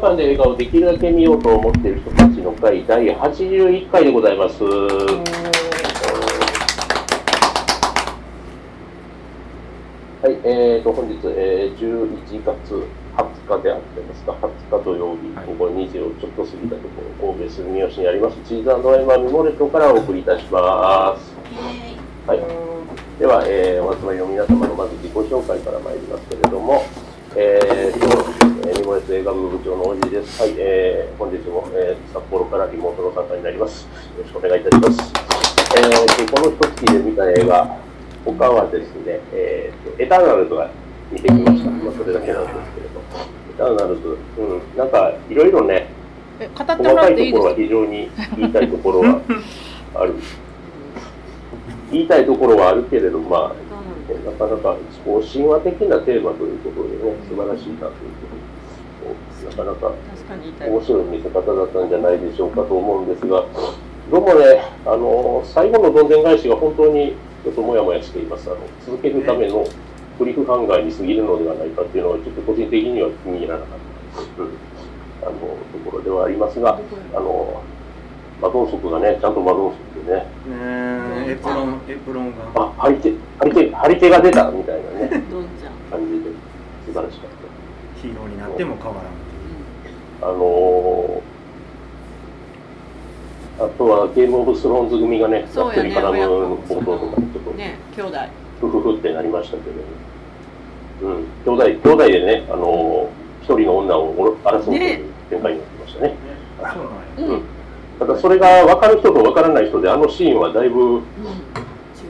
館で映画をできるだけ見ようと思っている人たちの会第81回でございます。はい、えーと、本日、えー、11月20日であってますか、20日土曜日、午後2時をちょっと過ぎたところ、神戸住吉にあります、チーズワイマーミモレットからお送りいたします。はい、では、えー、お集まりの皆様のまず自己紹介から参りますけれども、えーと、えー、ミモレット映画部部長のおじです。はい、えー、本日も、えー、札幌からリモートの参加になります。よろしくお願いいたします。えーと、この一月で見た映画、他はですね、えーと、エターナルズが見てきました。まあ、それだけなんですけれど。エターナルズ、うん、なんか、いろいろね、え語って細もらかいところはっていいですか非常に言いたいところはある。言いたいところはあるけれど、まあ、なかなかこう神話的なテーマということでね、素晴らしいなということで、なかなか面白い見せ方だったんじゃないでしょうかと思うんですが、どうもね、あの最後のどんでん返しが本当にちょっともやもやしています。あの続けるためのクリフハンガーに過ぎるのではないかっていうのは、ちょっと個人的には気に入らなかった、うん、あのところではありますが、あのマドンソクがね、ちゃんとマドンソクでね、エプロンエプロンが。あ、張り手、張り手、張り手が出たみたいなね、感じで素晴らしかった。ヒーローになっても変わらん。あのー、あとはゲームオブスローンズ組がね、がっつり絡む親報道とかちょっと、ね兄弟。ふふふってなりましたけど、うん、兄弟、兄弟でね、あのー、一人の女を争うという展開になってましたね。そうなんや。うん、ただそれが分かる人と分からない人で、あのシーンはだいぶ、うん、違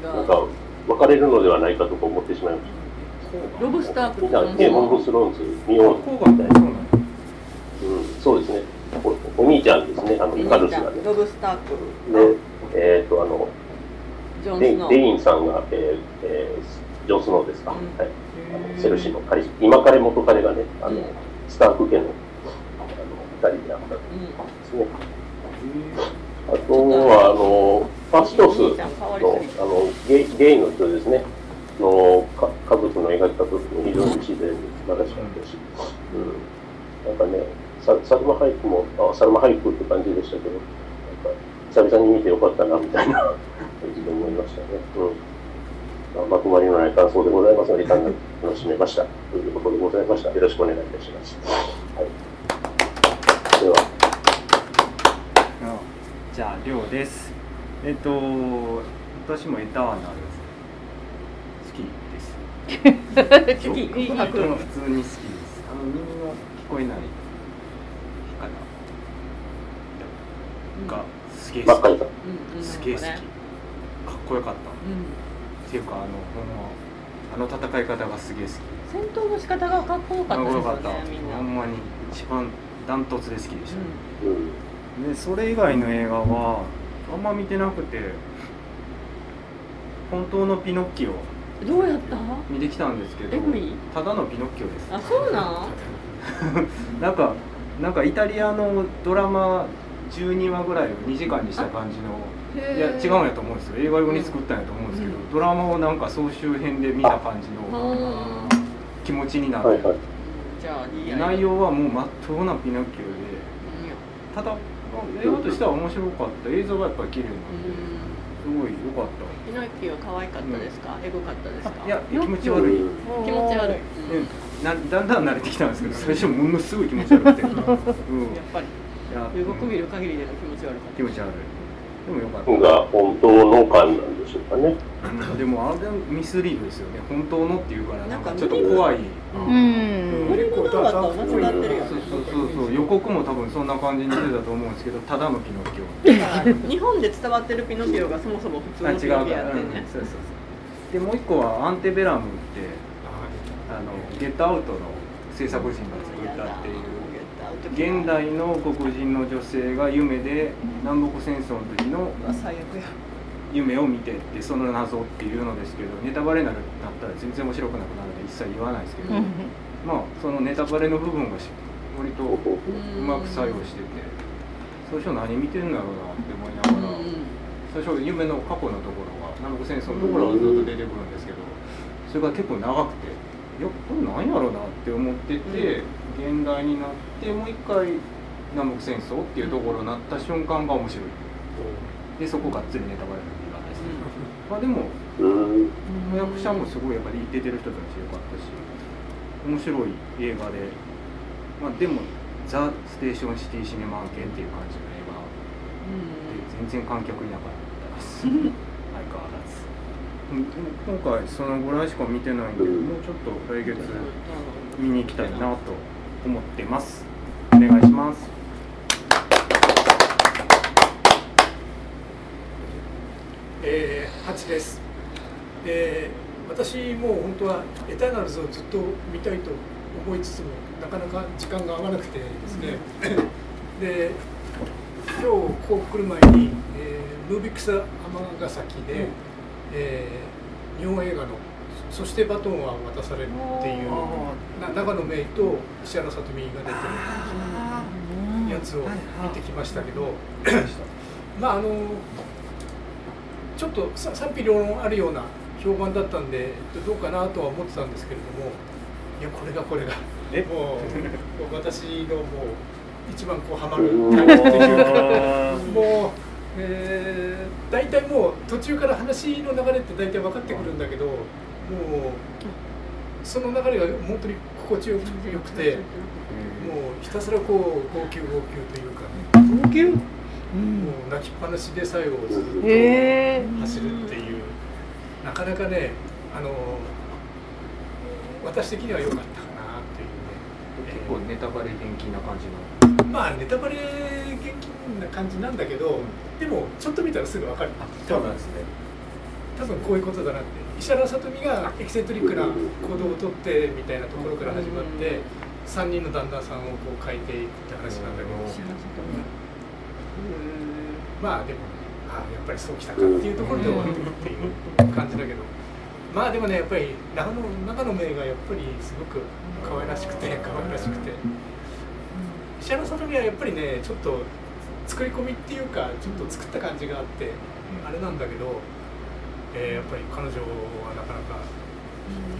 う。なんか、分かれるのではないかとか思ってしまいましロブスターた。みんなクゲームオブスローンズ見よう。みたいな。そうなんそうですね。おお兄ちゃんですね、あの、イカルスがね。ロブスターク。で、えっ、と、あの、デインさんが、えーえージョン・スノーですか、うん。はい、あのセルシーの彼氏。今彼元彼がねあの、うん。スターク家のあの二人であったんですね、あとはあのファストスのあのゲイゲイの人ですね。のか家族の描き方も非常に自然に素晴らしかったし、うん、なんかねササルマハイクもあサルマハイクって感じでしたけどなんか久々に見てよかったなみたいな感じで思いましたね。うんまあまとまりのない感想でございますので、単楽しめました。ということでございました。よろしくお願いいたします。はい、では、じゃありょうですえっ、と私もエターナル好き好きいい普白通に好きです。あの耳の聞こえない方が。すげえ好きすげえ好きかっこよかったうん。っていうかあのほん。まあの戦い方がすげえ好き戦闘の仕方がかっこよかったですかっこよかったよねみん。なほん。まに一番ダントツで好きでした、うん。でそれ以外の映画はあん。ま見てなくて本当のピノッキオうんどうやった？見てきたんですけどただのピノッキオです。あそうなん？なんかなんかイタリアのドラマ12話ぐらいを2時間にした感じのいや違うんやと思うんですよ。映画用に作ったんやと思うんですけど、うん。ドラマをなんか総集編で見た感じのうん気持ちになって、はいはい。内容はもうまっとうなピノッキオでただ映画としては面白かった。映像がやっぱり綺麗になんすごい良かっピノキオ可愛かったですか、エゴかったですか？たいや気持ち悪い、うん。気持ち悪い、ねなだんだん慣れてきたんですけど最初ものすごい気持ち悪くて、うん、いやっぱり。や動く見る限りでの気持ち悪かった。気持ち悪い。でもよかった。が本当の感なんでしょうかね。うん。でもあれミスリードですよね。本当のっていうからなんかなんかちょっと怖いうんうん俺の動画と間違ってるよね。そうそうそうそう予告も多分そんな感じに出てたと思うんですけどただのピノッキオ。日本で伝わってるピノキオがそもそも普通のピノキオやってんねうんそうそうそう。でもう一個はアンテベラムってあのゲットアウトの制作人が作ったっていう現代の黒人の女性が夢で南北戦争の時のうわ最悪や。夢を見てってその謎っていうのですけどネタバレになるなったら全然面白くなくなるので一切言わないですけど、まあそのネタバレの部分がし割とうまく作用してて最初何見てんだろうなって思いながら、最初夢の過去のところが南北戦争のところがずっと出てくるんですけどそれが結構長くていやこれなんやろうなって思ってて、現代になってもう一回南北戦争っていうところになった瞬間が面白い。でそこがっつりネタバレになったりするまあでもうん。役者もすごいやっぱり出てる人たちよかったし面白い映画でまあでもザ・ステーションシティシネマ案件っていう感じの映画で全然観客いなかったです。相変わらず。今回そのぐらいしか見てないんでもうちょっと来月見に行きたいなと思ってます。お願いします。えー、8です。で私もう本当はエターナルズをずっと見たいと思いつつもなかなか時間が合わなくてですね、で今日ここ来る前に、えー、ムービックス尼崎で、えー日本映画の「そしてバトンは渡される」っていうな長野芽郁と石原さとみが出てるやつを見てきましたけど、まああのちょっとさ賛否両論あるような評判だったんでどうかなとは思ってたんですけれどもいやこれがこれが。え？もう私のもう一番こうハマる。タイプっていうかもう、えー大体もう途中から話の流れって大体分かってくるんだけどもうその流れが本当に心地よくよくてもうひたすらこう号泣号泣というかね号泣？もう泣きっぱなしで最後ずっと走るなかなかねあの私的には良かったかなっていうね。結構ネタバレ元気な感じの。まあネタバレ厳禁な感じなんだけど、でもちょっと見たらすぐ分かる。多分すね。多分こういうことだなって。石原さとみがエキセントリックな行動をとってみたいなところから始まって3人の旦那さんをこう変えていくって話なんだけど。まあでもああやっぱりそうきたかっていうところで終わってるっていう感じだけど。まあでもねやっぱり長野長野名がやっぱりすごく可愛らしくて可愛らしくて。石原さとみはやっぱりねちょっと作り込みっていうかちょっと作った感じがあってあれなんだけど、えーやっぱり彼女はなかなか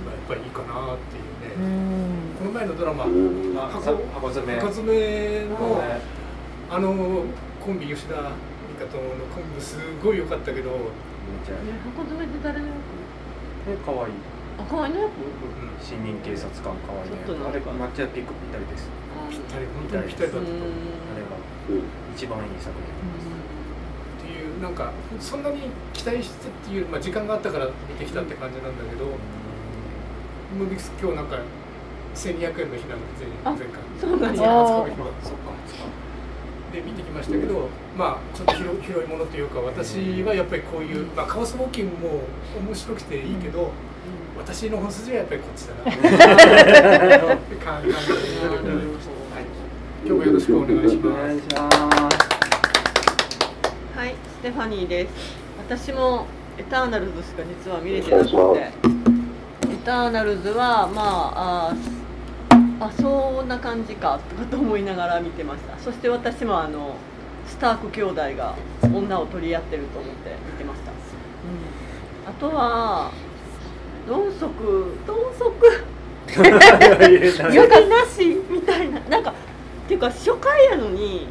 今やっぱりいいかなっていううねん。この前のドラマ箱箱詰め。箱詰めのはいあのコンビ吉田美香とのコンビすごい良かったけど、ちゃ。ね箱詰めって誰の役？え可愛いあ可愛いの役新任警察官可愛いねちょっとなんか。あれ抹茶ピックぴったりです。ぴったり本当にぴったりだったと思う。あれがうん。一番いい作品っていうなんかそんなに期待してっていう、まあ、時間があったから見てきたって感じなんだけど、ムービックス今日なんか1200円の日なんで前あ前回。そうなんや初日の日そっかで見てきましたけど、まあちょっと広広いものというか私はやっぱりこういう、まあ、カオスウォーキングも面白くていいけど、私の本筋はやっぱりこっちだな って感じではい。今日もよろしくお願いします。お願いしますはい、ステファニーです。私もエターナルズしか実は見れてなくて、エターナルズはまあああそんな感じかとかと思いながら見てました。そして私もあのスターク兄弟が女を取り合ってると思って見てました。うん、あとはドンソクドンソク予期なしみたいな。なんかっていうか初回やのに。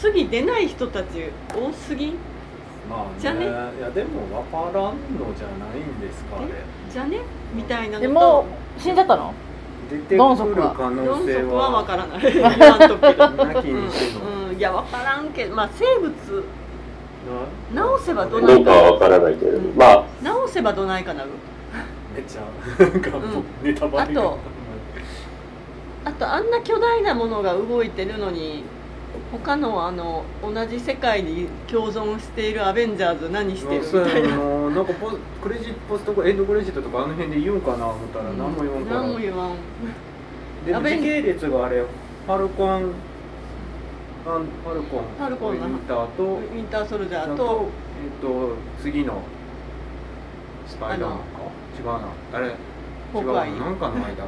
次出ない人たち多すぎ？まあじゃね？いやでも分からんのじゃないんですかあれ。じゃね？みたいなのと。でも死んじゃったの？出てくる可能四性足はは分からない。うん、うん、いや分からんけど。まあ生物。な直せばどなどいうかわからないけれど、うんまあ、直せばどないかな？るめっちゃなんかもうネタバレがあとあとあんな巨大なものが動いてるのに他のあの同じ世界に共存しているアベンジャーズ何してるみたいな。な。なんかポクレジットポストエンドクレジットとかあの辺で言うんかな思ったら。何も言わんから、何も言わん。でもアベン時系列があれファルコン。あファルコン。ファルコンのウィンターと。ウィンターソルジャーと。とえっ、と次の。スパイダーマンか。違うな。あれ違うなんかの間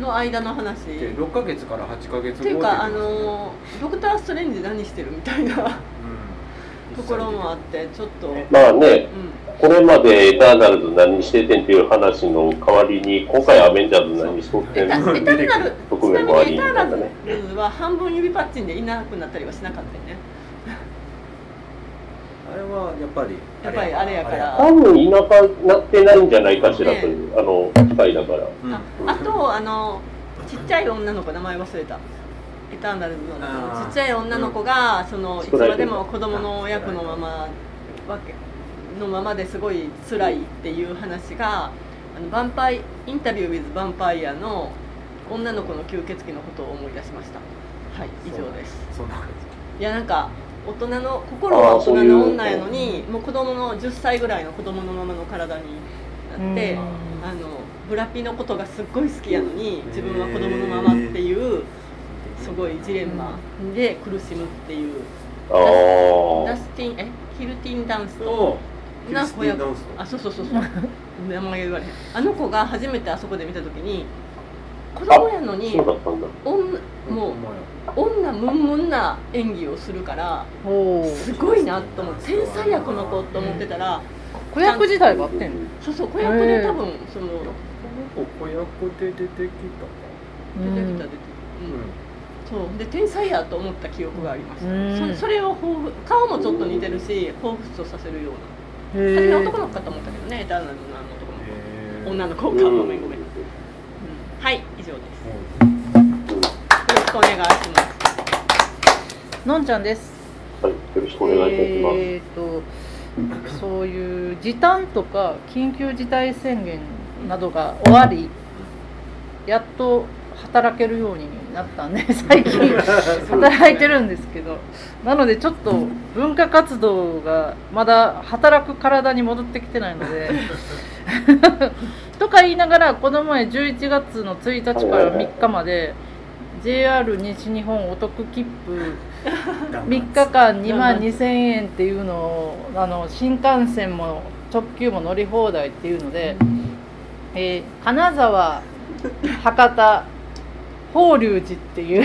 の間の話。で6ヶ月から8ヶ月後っていうかあのドクター・ストレンジ何してるみたいな。うん。ところもあってちょっと、うん、まあね、これまでエターナルズ何しててんっていう話の代わりに今回アベンジャーズ何しとってんのエターナルちなみにエターナルズは半分指パッチンでいなくなったりはしなかったよねあれはやっぱりやっぱりあれやから。多分田舎なってないんじゃないかしらという、ね、あの機械だから、うん、ああとあのちっちゃい女の子名前忘れた。エターナルズのちっちゃい女の子が、そのいつまでも子供の役のままわけのままですごい辛いっていう話があのヴァンパイインタビュー・ウィズ・ヴァンパイアの女の子の吸血鬼のことを思い出しました。はい以上です。いやなんか大人の心は大人の女やのにもう子供の10歳ぐらいの子供のままの体になってあのブラピのことがすっごい好きやのに自分は子供のままっていうすごいジレンマで苦しむっていう。ダスティンえ？キルティンダンスとな子。役あそうそうそうそう。名前言われへん。あの子が初めてあそこで見た時に子供やのに女もう女ムンムンな演技をするからすごいなと思って天才やこの子と思ってたら子役時代があってんそうそう子役で多分その子役で出てきたか。出てきた出てきた、うん。そうで天才やと思った記憶がありました、そそれを顔もちょっと似てるし彷彿とさせるような。初め男の子かと思ったけどねエターナルのあの男の子女の子か。ごめんごめん、うん、はいのんちゃんです。はいよろしくお願いいたします。えーとそういう時短とか緊急事態宣言などが終わりやっと働けるようになったんで 最近働いてるんですけどなのでちょっと文化活動がまだ働く体に戻ってきてないので とか言いながらこの前11月の1日から3日まで JR 西日本お得切符3日間2万2000円っていうのをあの新幹線も直球も乗り放題っていうので、えー、金沢博多法隆寺っていう。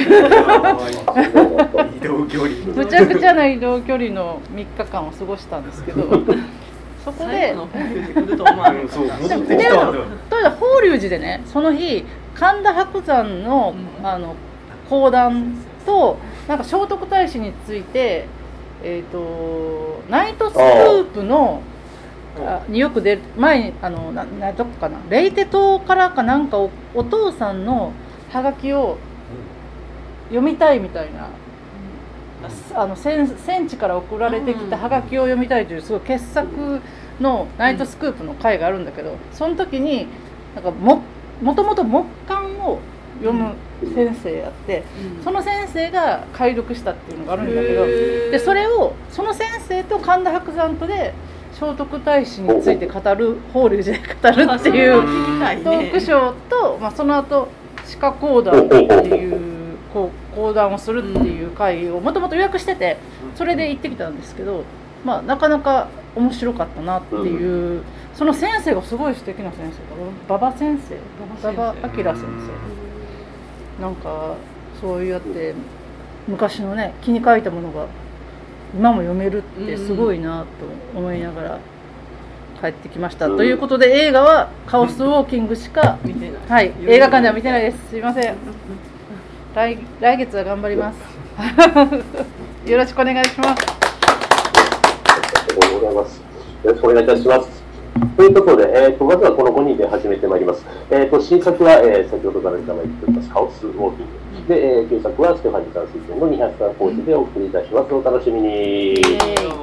移動距離。むちゃくちゃな移動距離の3日間を過ごしたんですけど そこで でも法隆寺でねその日神田伯山のあの講談となんか聖徳太子について、えーと、ナイトスクープのによく出る前にあのななどこかなレイテ島からかなんかおお父さんのハガキを読みたいみたいな、うん、あの戦戦地から送られてきたハガキを読みたいというすごい傑作のナイトスクープの回があるんだけどその時になんかももともと木簡を読む先生やって、うん、その先生が解読したっていうのがあるんだけどでそれをその先生と神田伯山とで聖徳太子について語る法隆寺で語るっていうトークショーと、まあ、その後歯科講談っていうこう講談をするっていう会をもともと予約しててそれで行ってきたんですけど、まあ、なかなか面白かったなっていう、その先生がすごい素敵な先生だ馬場先生。馬場明先生。なんかそうやって昔のね気に書いたものが今も読めるってすごいなと思いながら帰ってきました、ということで映画は「カオスウォーキング」しか見てない、はい、映画館では見てないです。すいません。来来月は頑張ります。よろしくお願いしますありがとうございます。よろしくお願いいたしますというところで、えーと、まずはこの5人で始めてまいります。えーと、新作は、えー、先ほどから名前言っております、カオスウォーキング。で、えー、旧作はステファニーさん推薦の203コーチでお送りいたします。お楽しみに。